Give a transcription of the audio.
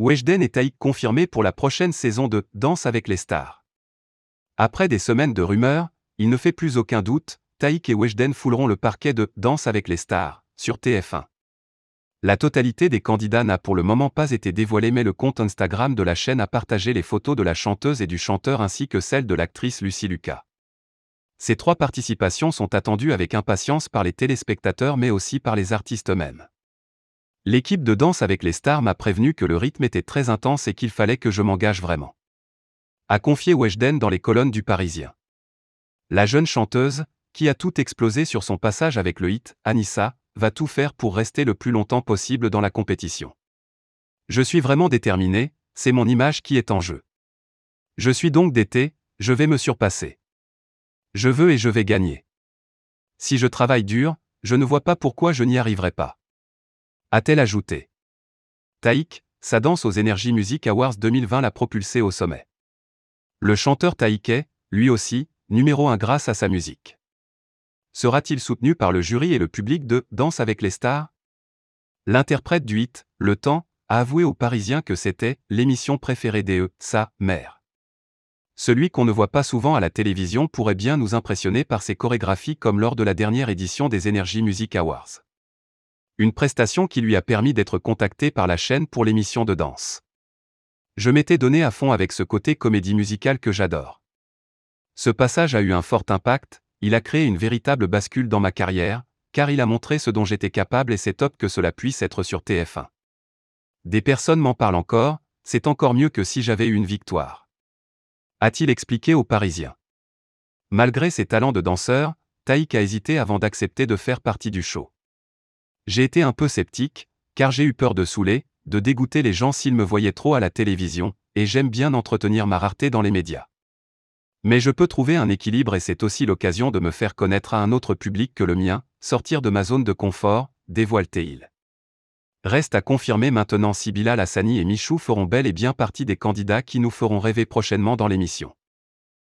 Weshden et Taïk confirmés pour la prochaine saison de Danse avec les stars. Après des semaines de rumeurs, il ne fait plus aucun doute, Taïk et Weshden fouleront le parquet de Danse avec les stars sur TF1. La totalité des candidats n'a pour le moment pas été dévoilée mais le compte Instagram de la chaîne a partagé les photos de la chanteuse et du chanteur ainsi que celles de l'actrice Lucie Lucas. Ces trois participations sont attendues avec impatience par les téléspectateurs mais aussi par les artistes eux-mêmes. L'équipe de danse avec les stars m'a prévenu que le rythme était très intense et qu'il fallait que je m'engage vraiment. A confié Weshden dans les colonnes du Parisien. La jeune chanteuse, qui a tout explosé sur son passage avec le hit Anissa, va tout faire pour rester le plus longtemps possible dans la compétition. Je suis vraiment déterminé, c'est mon image qui est en jeu. Je suis donc d'été, je vais me surpasser. Je veux et je vais gagner. Si je travaille dur, je ne vois pas pourquoi je n'y arriverai pas a-t-elle ajouté. Taïk, sa danse aux Energy Music Awards 2020 l'a propulsé au sommet. Le chanteur taïkais, lui aussi, numéro un grâce à sa musique. Sera-t-il soutenu par le jury et le public de Danse avec les stars L'interprète du hit, Le Temps, a avoué aux Parisiens que c'était l'émission préférée d'eux, sa mère. Celui qu'on ne voit pas souvent à la télévision pourrait bien nous impressionner par ses chorégraphies comme lors de la dernière édition des Energy Music Awards une prestation qui lui a permis d'être contacté par la chaîne pour l'émission de danse. Je m'étais donné à fond avec ce côté comédie musicale que j'adore. Ce passage a eu un fort impact, il a créé une véritable bascule dans ma carrière, car il a montré ce dont j'étais capable et c'est top que cela puisse être sur TF1. Des personnes m'en parlent encore, c'est encore mieux que si j'avais eu une victoire. A-t-il expliqué aux Parisiens. Malgré ses talents de danseur, Taïk a hésité avant d'accepter de faire partie du show. J'ai été un peu sceptique, car j'ai eu peur de saouler, de dégoûter les gens s'ils me voyaient trop à la télévision, et j'aime bien entretenir ma rareté dans les médias. Mais je peux trouver un équilibre et c'est aussi l'occasion de me faire connaître à un autre public que le mien, sortir de ma zone de confort, dévoile-t-il. Reste à confirmer maintenant si Bilal Hassani et Michou feront bel et bien partie des candidats qui nous feront rêver prochainement dans l'émission.